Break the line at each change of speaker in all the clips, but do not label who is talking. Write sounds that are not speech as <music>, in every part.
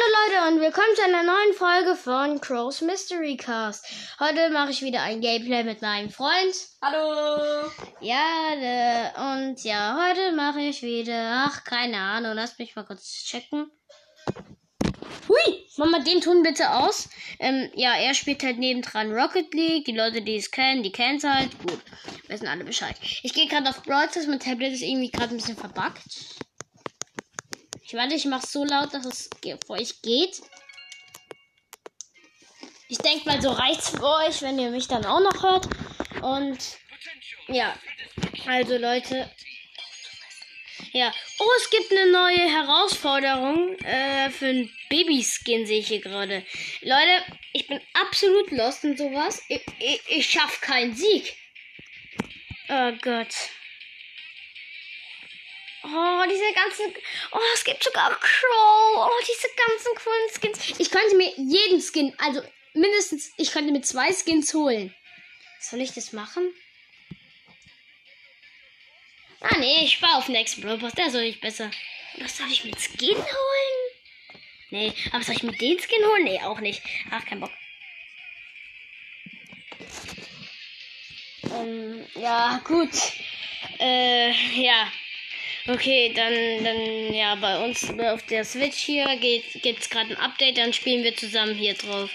Hallo Leute und willkommen zu einer neuen Folge von Crow's Mystery Cast. Heute mache ich wieder ein Gameplay mit meinem Freund.
Hallo!
Ja, äh, und ja, heute mache ich wieder, ach, keine Ahnung, lass mich mal kurz checken. Hui, mach mal den Ton bitte aus. Ähm, ja, er spielt halt nebendran Rocket League. Die Leute, die es kennen, die kennen es halt. Gut, wissen alle Bescheid. Ich gehe gerade auf Stars. Mein Tablet ist irgendwie gerade ein bisschen verbuggt. Ich warte, ich mache so laut, dass es für euch geht. Ich denke mal, so reicht's für euch, wenn ihr mich dann auch noch hört. Und ja, also Leute. Ja. Oh, es gibt eine neue Herausforderung äh, für einen Babyskin, sehe ich hier gerade. Leute, ich bin absolut lost in sowas. Ich, ich, ich schaff keinen Sieg. Oh Gott. Oh, diese ganzen. Oh, es gibt sogar Crow. Oh, diese ganzen coolen Skins. Ich könnte mir jeden Skin, also mindestens, ich könnte mir zwei Skins holen. Soll ich das machen? Ah, nee, ich spare auf nächsten Brawl Pass. Der soll ich besser. Was soll ich mit Skin holen? Nee, aber soll ich mit den Skin holen? Nee, auch nicht. Ach, kein Bock. Ähm, ja, gut. Äh, ja. Okay, dann, dann, ja, bei uns auf der Switch hier geht, gibt's gerade ein Update, dann spielen wir zusammen hier drauf.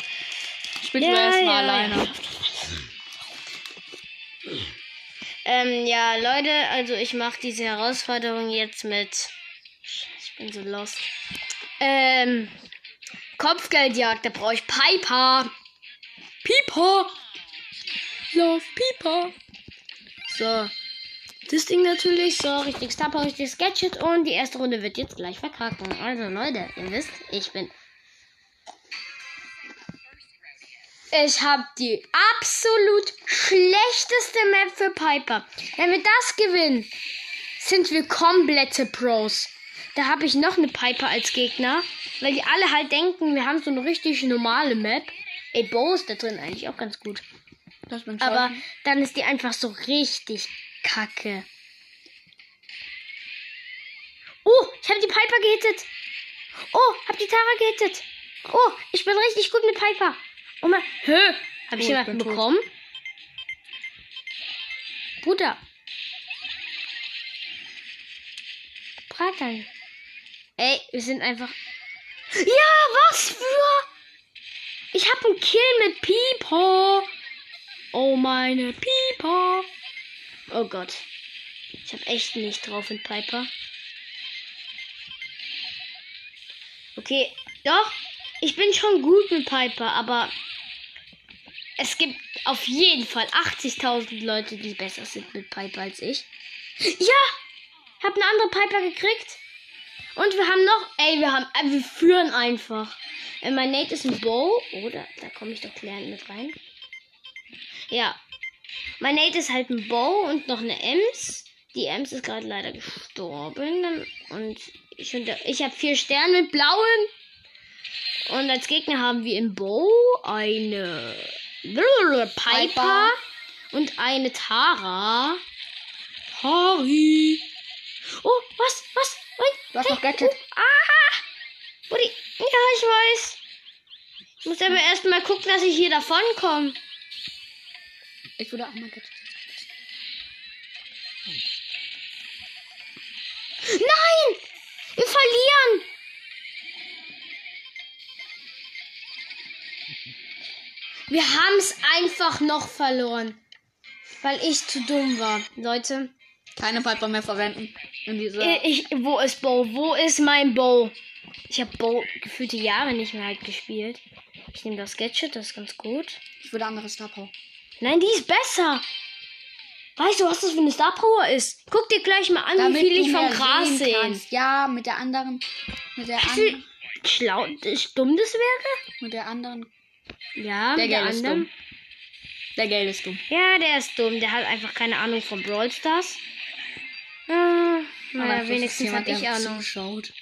Spielst du erstmal
ja,
alleine?
Ja. Ähm, ja, Leute, also ich mache diese Herausforderung jetzt mit. Ich bin so lost. Ähm, Kopfgeldjagd, da brauche ich Piper. Piper. Love Piper. So. Das Ding natürlich, so richtig Star Power, richtiges Gadget und die erste Runde wird jetzt gleich verkacken. Also Leute, ihr wisst, ich bin. Ich habe die absolut schlechteste Map für Piper. Wenn wir das gewinnen, sind wir komplette Pros. Da habe ich noch eine Piper als Gegner, weil die alle halt denken, wir haben so eine richtig normale Map. Ey, Bo ist da drin eigentlich auch ganz gut. Aber dann ist die einfach so richtig kacke. Oh, ich habe die Piper gehittet. Oh, hab die Tara gehittet. Oh, ich bin richtig gut mit Piper. Oh mein, hä? Hab ich
Oh, ich
jemanden
tot.
bekommen? Bruder. Bratan. Ey, wir sind einfach. Ja, was für? Ich hab einen Kill mit Piper. Oh, meine Piper. Oh Gott. Ich hab echt nicht drauf mit Piper. Okay, doch. Ich bin schon gut mit Piper, aber es gibt auf jeden Fall 80.000 Leute, die besser sind mit Piper als ich. Ja! Hab eine andere Piper gekriegt. Und wir haben noch, ey, wir haben, äh, wir führen einfach. Äh, mein Nate ist ein Bow, oder? Da komme ich doch klärend mit rein. Ja. Mein Nate ist halt ein Bow und noch eine Ems. Die Ems ist gerade leider gestorben. Und ich, ich habe vier Sterne mit blauen. Und als Gegner haben wir im Bow eine Piper,
Piper.
und eine Tara. Harry. Oh, was? Was? Ui,
Du hast noch Gadget.
Oh, ah! Buddy. Ja, ich weiß. Ich muss aber erstmal gucken, dass ich hier davon komme.
Ich würde auch mal Gadget.
Nein! Wir verlieren! Wir haben es einfach noch verloren. Weil ich zu dumm war. Leute,
Keine Piper mehr verwenden. In dieser.
ich, wo ist Bo? Wo ist mein Bo? Ich habe Bo gefühlte Jahre nicht mehr halt gespielt. Ich nehme das Gadget, das ist ganz gut.
Ich würde andere Star Power.
Nein, die ist besser. Weißt du, was das für eine Star Power ist? Guck dir gleich mal an, wie viel ich vom Gras
sehen
sehe.
Ja, mit der anderen. Mit der anderen.
schlau, dumm das wäre?
Mit der anderen.
Ja,
Der
mit der
ist
anderen.
dumm. Der Geld ist dumm.
Ja, der ist dumm. Der hat einfach keine Ahnung von Brawl Stars. Äh,
Aber
naja, wenigstens
ist jemand,
habe ich Ahnung.
zuschaut.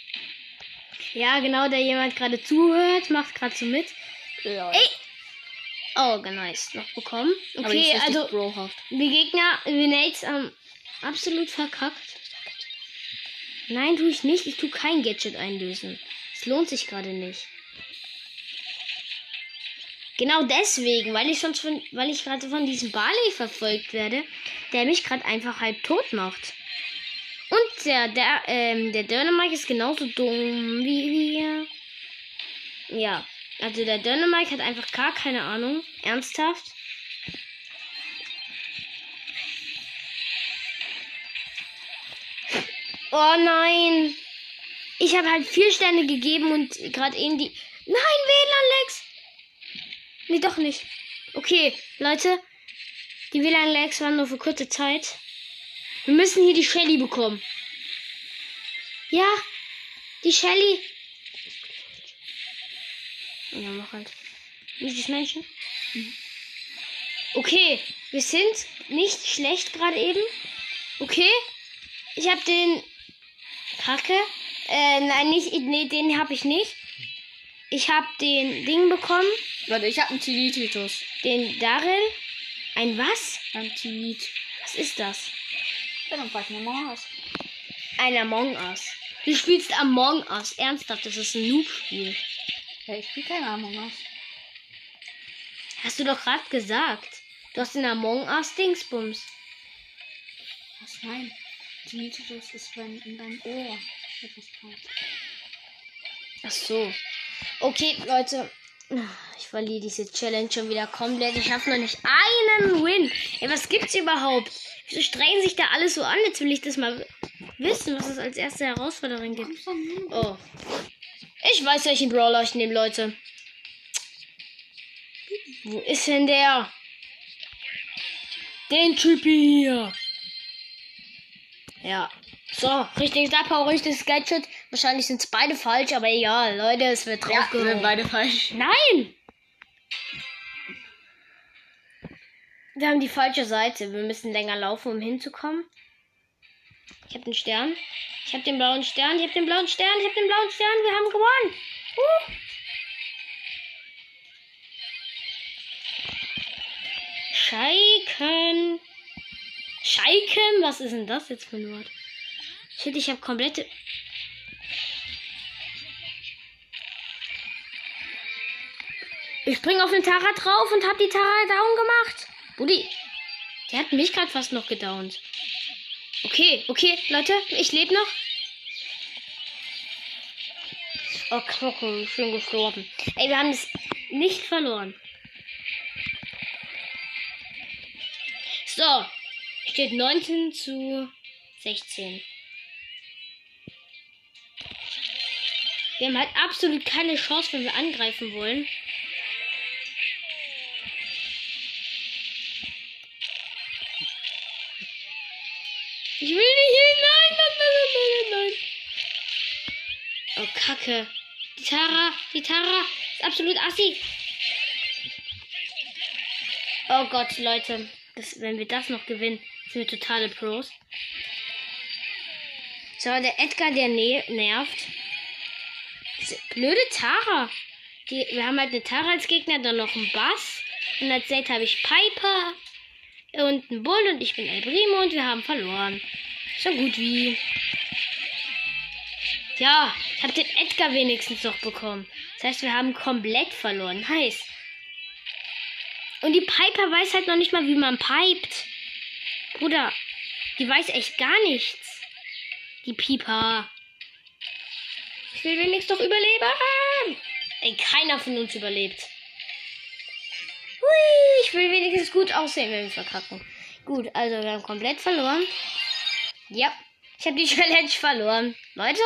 Ja, genau, der jemand gerade zuhört, macht gerade so mit.
Ja.
Ey! Oh, nice. Noch bekommen. Okay, also die Gegner, die Nates haben absolut verkackt. Nein, tue ich nicht. Ich tue kein Gadget einlösen. Es lohnt sich gerade nicht. Genau deswegen, weil ich sonst von, weil ich gerade von diesem Barley verfolgt werde, der mich gerade einfach halb tot macht. Und der, der, ähm, der Dynamite ist genauso dumm wie wir. Ja, also der Dynamite hat einfach gar keine Ahnung. Ernsthaft. Oh nein. Ich habe halt vier Sterne gegeben und gerade eben die. Nein, WLAN-Lags. Nee, doch nicht. Okay, Leute. Die WLAN-Lags waren nur für kurze Zeit. Wir müssen hier die Shelly bekommen. Ja, die Shelly. Ja, mach halt. Nicht das Männchen. Okay, wir sind nicht schlecht gerade eben. Okay, ich habe den Kacke. Äh, nein, nicht, nee, den habe ich nicht. Ich habe den Ding bekommen,
Warte, ich habe einen Tinnitus.
den Daryl. Ein was?
Ein Tinnitus.
Was ist das?
Frag mir mal aus.
Ein Among Us. Du spielst Among Us. Ernsthaft, das ist ein Noob-Spiel.
Ja, ich spiele keine Among Us.
Hast du doch gerade gesagt. Du hast den Among Us Dingsbums.
Was? Nein. Tinnitus ist, wenn in deinem Ohr etwas kommt.
Ach so. Okay, Leute. Ich verliere diese Challenge schon wieder komplett. Ich habe noch nicht einen Win. Ey, was gibt's überhaupt? Wieso strengen sich da alles so an? Jetzt will ich das mal wissen, was es als erste Herausforderung gibt. Oh. Ich weiß, welchen Brawler ich nehme, Leute. Wo ist denn der? Den Typi hier. Ja. So, richtiges Abbau, richtiges Gadget. Wahrscheinlich sind es beide falsch, aber egal, Leute, es wird
Ja, wir
draufgehauen.
sind beide falsch.
Nein! Wir haben die falsche Seite. Wir müssen länger laufen, um hinzukommen. Ich habe den Stern. Ich habe den blauen Stern. Ich habe den blauen Stern. Ich habe den blauen Stern. Wir haben gewonnen. Uh. Scheiken. Scheiken? Was ist denn das jetzt für ein Wort? Shit, ich habe komplette. Ich spring auf den Tara drauf und hab die Tara down gemacht. Buddy, der hat mich gerade fast noch gedownt. Okay, okay, Leute, ich lebe noch. Oh, Knochen, ich bin gestorben. Ey, wir haben es nicht verloren. So, steht 19 zu 16. Wir haben halt absolut keine Chance, wenn wir angreifen wollen. Ich will nicht hin. Nein, nein, nein, nein, nein, nein. Oh, Kacke. Die Tara, die Tara ist absolut assi. Oh Gott, Leute. Das, wenn wir das noch gewinnen, sind wir totale Pros. So, der Edgar, der ne nervt. Diese blöde Tara. Die, wir haben halt eine Tara als Gegner, dann noch einen Bass. Und als Date habe ich Piper und einen Bull und ich bin El Primo und wir haben verloren. So gut wie. Ja, ich habe den Edgar wenigstens noch bekommen. Das heißt, wir haben komplett verloren. Heiß. Und die Piper weiß halt noch nicht mal, wie man pipet. Bruder, die weiß echt gar nichts. Die Piper. Ich will wenigstens doch überleben. Ey, keiner von uns überlebt. Will wenigstens gut aussehen, wenn wir verkacken. Gut, also wir haben komplett verloren. Ja, ich habe die <laughs> Challenge verloren. Leute,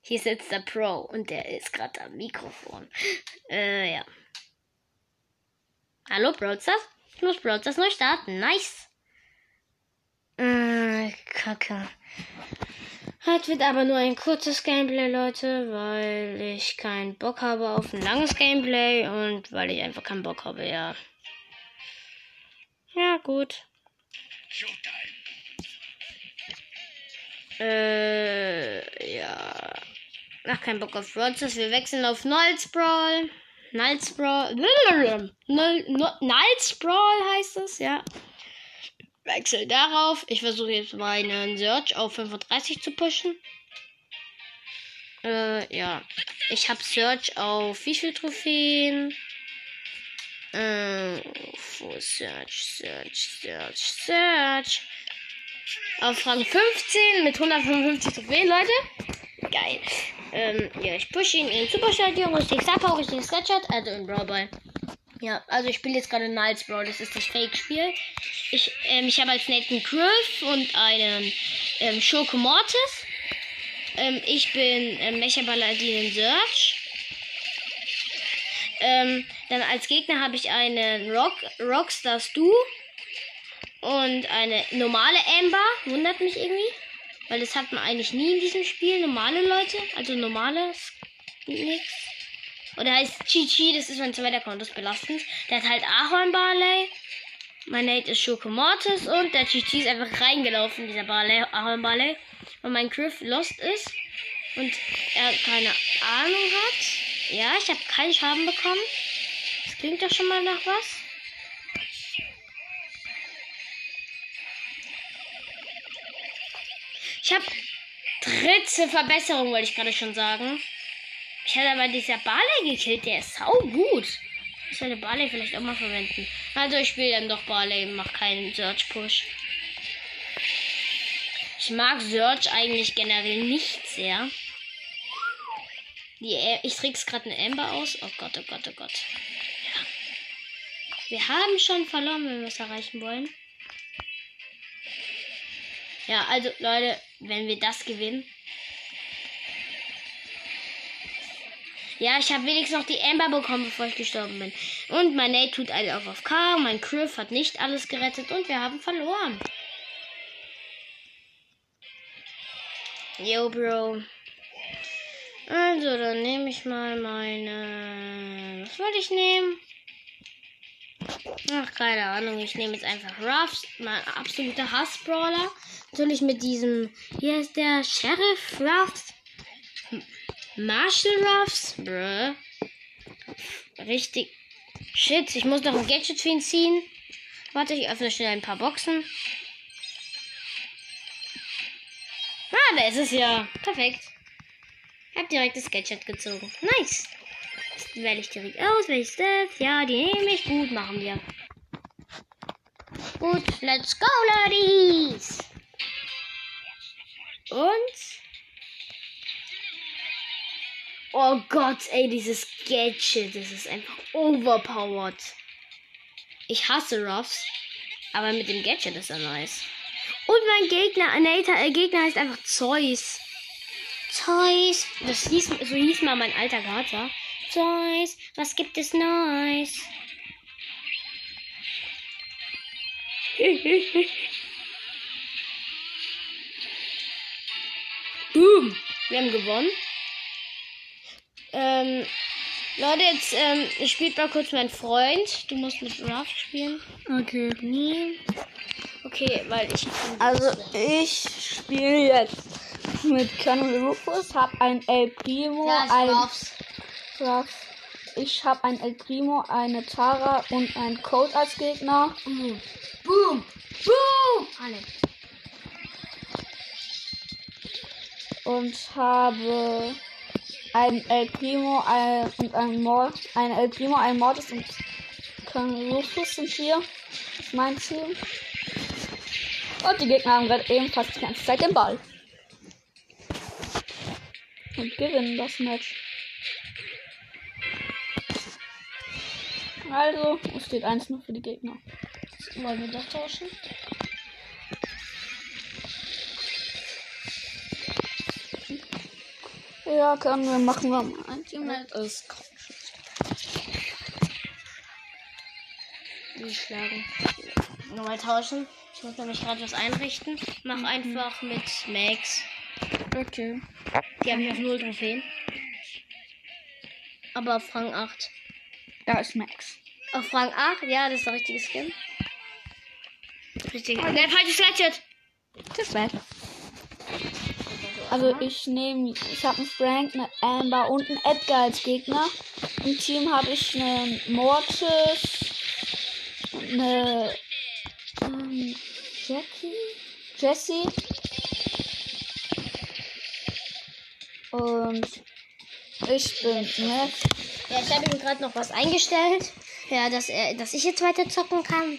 hier sitzt der Pro und der ist gerade am Mikrofon. Äh, ja. Hallo, Broadstars? Ich muss Broadstars neu starten. Nice. Äh, Kacke. Heute wird aber nur ein kurzes Gameplay, Leute, weil ich keinen Bock habe auf ein langes Gameplay und weil ich einfach keinen Bock habe, ja. Ja, gut. Äh, ja. Ach, kein Bock auf Broadstars. Wir wechseln auf Nulls Brawl. Nulls Brawl heißt es, ja. Wechsel darauf. Ich versuche jetzt meinen Search auf 35 zu pushen. Äh, ja. Ich habe Search auf wie viel Trophäen? Äh, wo Search, Search, Search, Search. Auf Rang 15 mit 155 Trophäen, Leute. Geil. Ähm, ja, ich pushe ihn in Superstadion, richtig Star Power, richtig Sketchat, also in Brawl Ball. Ja, also ich spiele jetzt gerade Niles Brawl, das ist das Fake-Spiel. Ich, ähm, ich habe als Nathan Griff und einen ähm, Schurke Mortis. Ähm, ich bin ähm, Mecha Paladin in Search. Ähm, dann als Gegner habe ich einen Rock, Rockstar Stu und eine normale Amber. Wundert mich irgendwie. Weil das hat man eigentlich nie in diesem Spiel. Normale Leute. Also normales. Nix. Oder heißt Chichi, das ist mein zweiter Account, das ist belastend. Der hat halt Ahorn Barley. Mein Nate ist Schurke Mortis und der Chichi ist einfach reingelaufen, dieser Barley, Ahorn Barley. Weil mein Griff lost ist und er keine Ahnung hat. Ja, ich habe keinen Schaden bekommen. Das klingt doch schon mal nach was. Ich habe dritte Verbesserung, wollte ich gerade schon sagen. Ich hatte aber dieser Barley gekillt, der ist sau gut. Ich sollte Barley vielleicht auch mal verwenden. Also ich spiele dann doch Barley, mach keinen Search Push. Ich mag Search eigentlich generell nicht sehr. Die, ich trick's gerade eine Amber aus. Oh Gott, oh Gott, oh Gott. Wir haben schon verloren, wenn wir es erreichen wollen. Ja, also Leute, wenn wir das gewinnen. Ja, ich habe wenigstens noch die Amber bekommen, bevor ich gestorben bin. Und mein Nate tut alle auf K. Mein Griff hat nicht alles gerettet und wir haben verloren. Yo, Bro. Also, dann nehme ich mal meine. Was wollte ich nehmen? Ach, keine Ahnung. Ich nehme jetzt einfach Ruffs, mein absoluter Hassbrawler. Natürlich mit diesem. Hier ist der Sheriff Ruffs. Marshall Ruffs. Bruh. Richtig. Shit, ich muss noch ein Gadget für ihn ziehen. Warte, ich öffne schnell ein paar Boxen. Ah, da ist es ja. Perfekt. Habe direkt das Gadget gezogen. Nice. Das wähle ich direkt aus. Welches das? Ja, die nehme ich. Gut, machen wir. Gut, let's go, Ladies. Und. Oh Gott, ey, dieses Gadget, das ist einfach overpowered. Ich hasse Ruffs, aber mit dem Gadget ist er nice. Und mein Gegner, Nathan, äh, Gegner heißt einfach Zeus. Zeus. Das hieß, so hieß mal mein alter Kater. Zeus, was gibt es Neues? <laughs> Boom. Wir haben gewonnen. Ähm, Leute, jetzt ähm, ich spiele mal kurz meinen Freund. Du musst mit Ruff spielen.
Okay.
Nie. Okay, weil ich.
Also ich spiele jetzt mit Colonel Rufus, hab ein El Primo,
Ja, ich
ein
Ruffs.
Ruff. Ich habe ein El Primo, eine Tara und ein Code als Gegner.
Boom. Boom. Boom. Alle.
und habe ein El Primo ein, und ein Mord, ein El Primo, ein Mortis und Colonel Rufus sind hier. Das ist mein Team. Und die Gegner haben gerade ebenfalls die ganze Zeit den Ball. Und gewinnen das Match. Also, es steht 1-0 für die Gegner.
Wollen wir doch tauschen?
Ja, können wir machen wir mal ein Teammate ist
Die schlagen. Nochmal tauschen. Ich muss nämlich gerade was einrichten. Mach einfach mit Max.
Okay.
Die haben auf 0 Trophäen. Aber auf Rang 8.
Da ist Max.
Auf Rang 8? Ja, das ist der richtige Skin. Richtig. Nein, falsches Gadget.
Das war's. Also ich nehme, ich habe einen Frank, eine Amber und einen Edgar als Gegner. Im Team habe ich einen Mortis, eine ähm, Jackie, Jessie Und ich bin nett.
Ja, ich habe ihm gerade noch was eingestellt. Ja, dass, er, dass ich jetzt weiter zocken kann.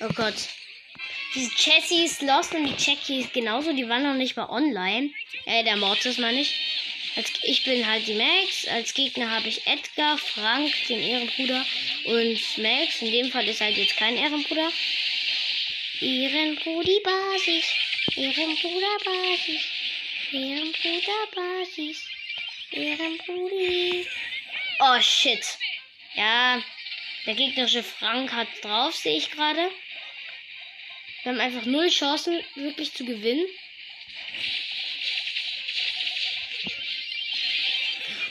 Oh Gott. Die Jessie ist lost und die Jackie ist genauso. Die waren noch nicht mal online. Äh, der Mortis meine ich. Als, ich bin halt die Max. Als Gegner habe ich Edgar, Frank, den Ehrenbruder und Max. In dem Fall ist halt jetzt kein Ehrenbruder. Ehrenbrudi Basis. Ehrenbruder Basis. Ehrenbruder Basis. Ehrenbrudi. Oh shit. Ja, der gegnerische Frank hat drauf, sehe ich gerade. Wir haben einfach null Chancen, wirklich zu gewinnen.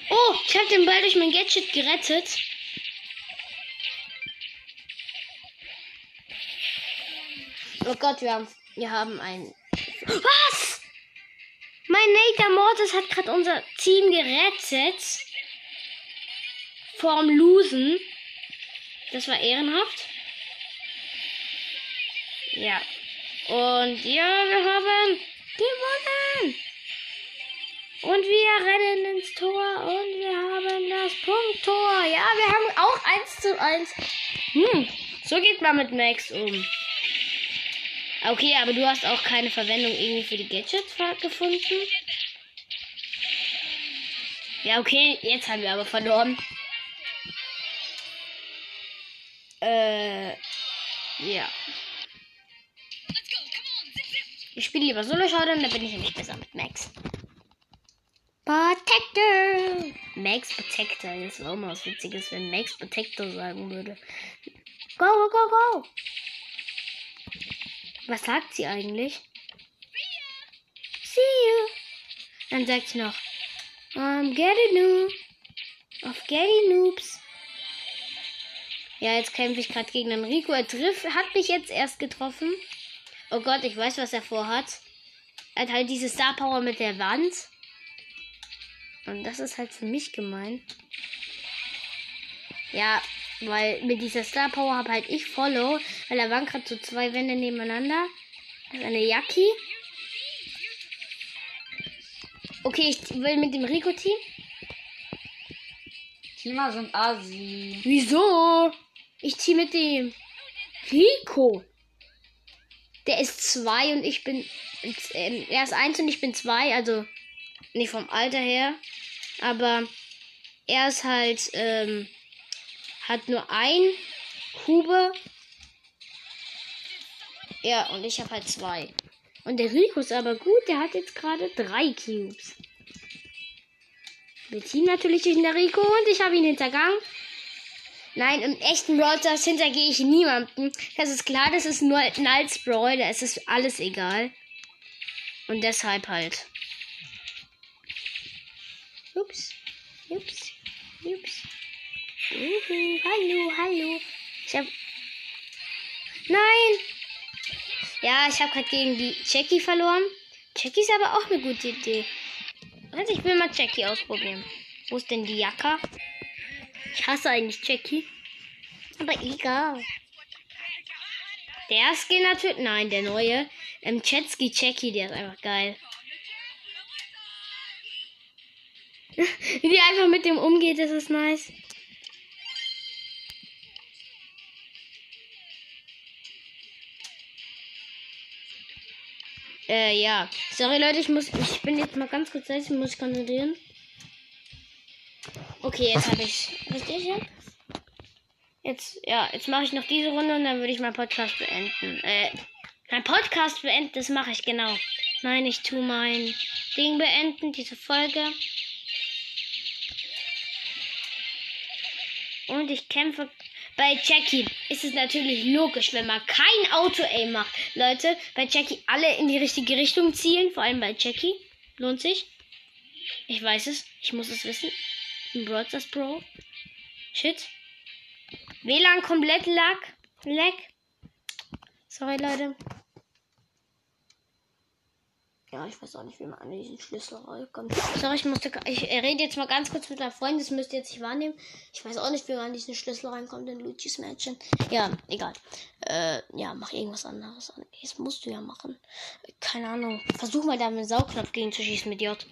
Oh, ich habe den Ball durch mein Gadget gerettet. Oh Gott, wir haben, wir haben ein. Was? Nater Mortis hat gerade unser Team gerettet. Vorm Losen. Das war ehrenhaft. Ja. Und ja, wir haben gewonnen. Und wir rennen ins Tor und wir haben das Punkttor. Ja, wir haben auch 1 zu 1. Hm, so geht man mit Max um. Okay, aber du hast auch keine Verwendung irgendwie für die Gadgets gefunden. Ja, okay, jetzt haben wir aber verloren. Äh, ja. Ich spiele lieber Solo Showdown, da bin ich nämlich besser mit Max. Protector! Max Protector. Das wäre auch mal was Witziges, wenn Max Protector sagen würde. Go, go, go, go! Was sagt sie eigentlich? See you! Dann sagt sie noch, um, get it new. Auf Getty Noobs. Ja, jetzt kämpfe ich gerade gegen den Rico. Er trifft, hat mich jetzt erst getroffen. Oh Gott, ich weiß, was er vorhat. Er hat halt diese Star Power mit der Wand. Und das ist halt für mich gemein. Ja, weil mit dieser Star Power habe halt ich Follow. Weil da waren gerade so zwei Wände nebeneinander. Das ist eine Yaki. Okay, ich will mit dem Rico-Team.
Teamer sind Asi.
Wieso? Ich ziehe mit dem Rico. Der ist zwei und ich bin. Äh, er ist eins und ich bin zwei, also nicht vom Alter her. Aber er ist halt. Ähm, hat nur ein Kube. Ja, und ich habe halt zwei. Und der Rico ist aber gut, der hat jetzt gerade drei Cubes. Wir ziehen natürlich in der Rico und ich habe ihn hintergangen. Nein, im echten Brawl Stars hintergehe ich niemanden. Das ist klar, das ist nur Nals Brawl, da ist es alles egal. Und deshalb halt. Ups. Ups. Ups. Uhu, hallo, hallo. Ich hab. Nein! Ja, ich habe gerade gegen die Jackie verloren. Jackie ist aber auch eine gute Idee. Also ich will mal Jackie ausprobieren. Wo ist denn die Jacke? Ich hasse eigentlich Jackie. Aber egal. Der Skin natürlich. Nein, der neue. Ähm, Jetski Jackie, der ist einfach geil. <laughs> Wie einfach mit dem umgeht, das ist nice. Äh, ja. Sorry, Leute, ich muss. Ich bin jetzt mal ganz kurz ich muss ich konzentrieren. Okay, jetzt habe ich. Richtig, ja? Jetzt, ja, jetzt mache ich noch diese Runde und dann würde ich meinen Podcast beenden. Äh, mein Podcast beenden, das mache ich genau. Nein, ich tue mein Ding beenden, diese Folge. Und ich kämpfe bei Jackie ist es natürlich logisch, wenn man kein Auto-Aim macht. Leute, bei Jackie alle in die richtige Richtung zielen. Vor allem bei Jackie. Lohnt sich. Ich weiß es. Ich muss es wissen. Ein Broadstars Pro. Shit. WLAN komplett lag. Lag. Sorry, Leute. Ja, ich weiß auch nicht, wie man an diesen Schlüssel rankommt. Sorry, ich musste. Ich rede jetzt mal ganz kurz mit meinem Freund, das müsst ihr jetzt nicht wahrnehmen. Ich weiß auch nicht, wie man an diesen Schlüssel reinkommt in Luigi's Mansion. Ja, egal. Äh, ja, mach irgendwas anderes. Das musst du ja machen. Keine Ahnung. Versuch mal da mit dem Saugknopf gegen zu schießen mit J.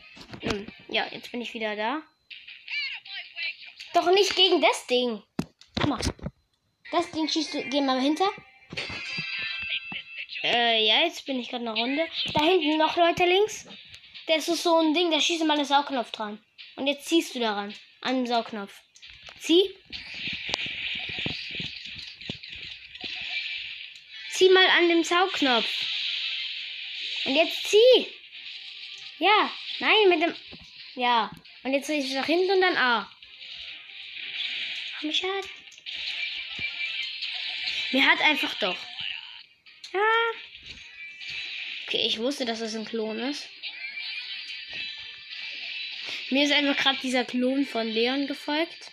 Hm. Ja, jetzt bin ich wieder da. Doch nicht gegen das Ding. Guck mal. Das Ding schießt du. Geh mal hinter. Äh, ja, jetzt bin ich gerade eine Runde. Da hinten noch Leute links. Das ist so ein Ding, da schießt mal den Saugknopf dran. Und jetzt ziehst du daran. An dem Saugknopf. Zieh. Zieh mal an dem Saugknopf. Und jetzt zieh. Ja. Nein, mit dem. Ja. Und jetzt ich nach hinten und dann A. Mich hat. Mir hat einfach doch. Okay, ich wusste, dass das ein Klon ist. Mir ist einfach gerade dieser Klon von Leon gefolgt.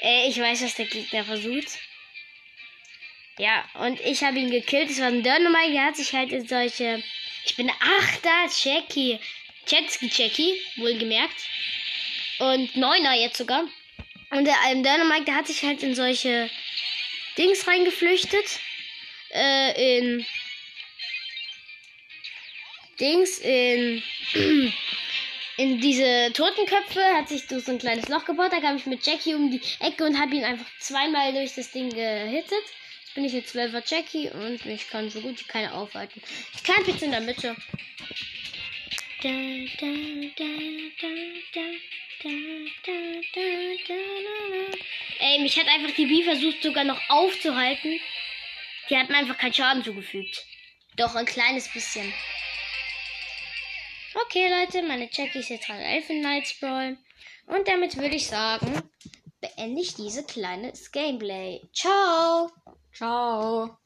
Äh, ich weiß, was der Gegner versucht. Ja, und ich habe ihn gekillt. Es war ein Dynamite, der hat sich halt in solche. Ich bin Achter, Jackie. Jetski Jackie, wohlgemerkt. Und Neuner jetzt sogar. Und der ähm, Dynamite, der hat sich halt in solche Dings reingeflüchtet. Äh, in Dings, in <clears throat> in diese Totenköpfe, hat sich so ein kleines Loch gebaut. Da kam ich mit Jackie um die Ecke und habe ihn einfach zweimal durch das Ding gehittet. Jetzt bin ich jetzt 12er Jackie und ich kann so gut wie keine aufhalten. Ich kann jetzt in der Mitte. Da, da, da. Ey, mich hat einfach die Bee versucht sogar noch aufzuhalten. Die hat mir einfach keinen Schaden zugefügt. Doch ein kleines bisschen. Okay, Leute, meine Jackie ist jetzt gerade Elfen Knights Brawl. Und damit würde ich sagen, beende ich diese kleines Gameplay. Ciao!
Ciao.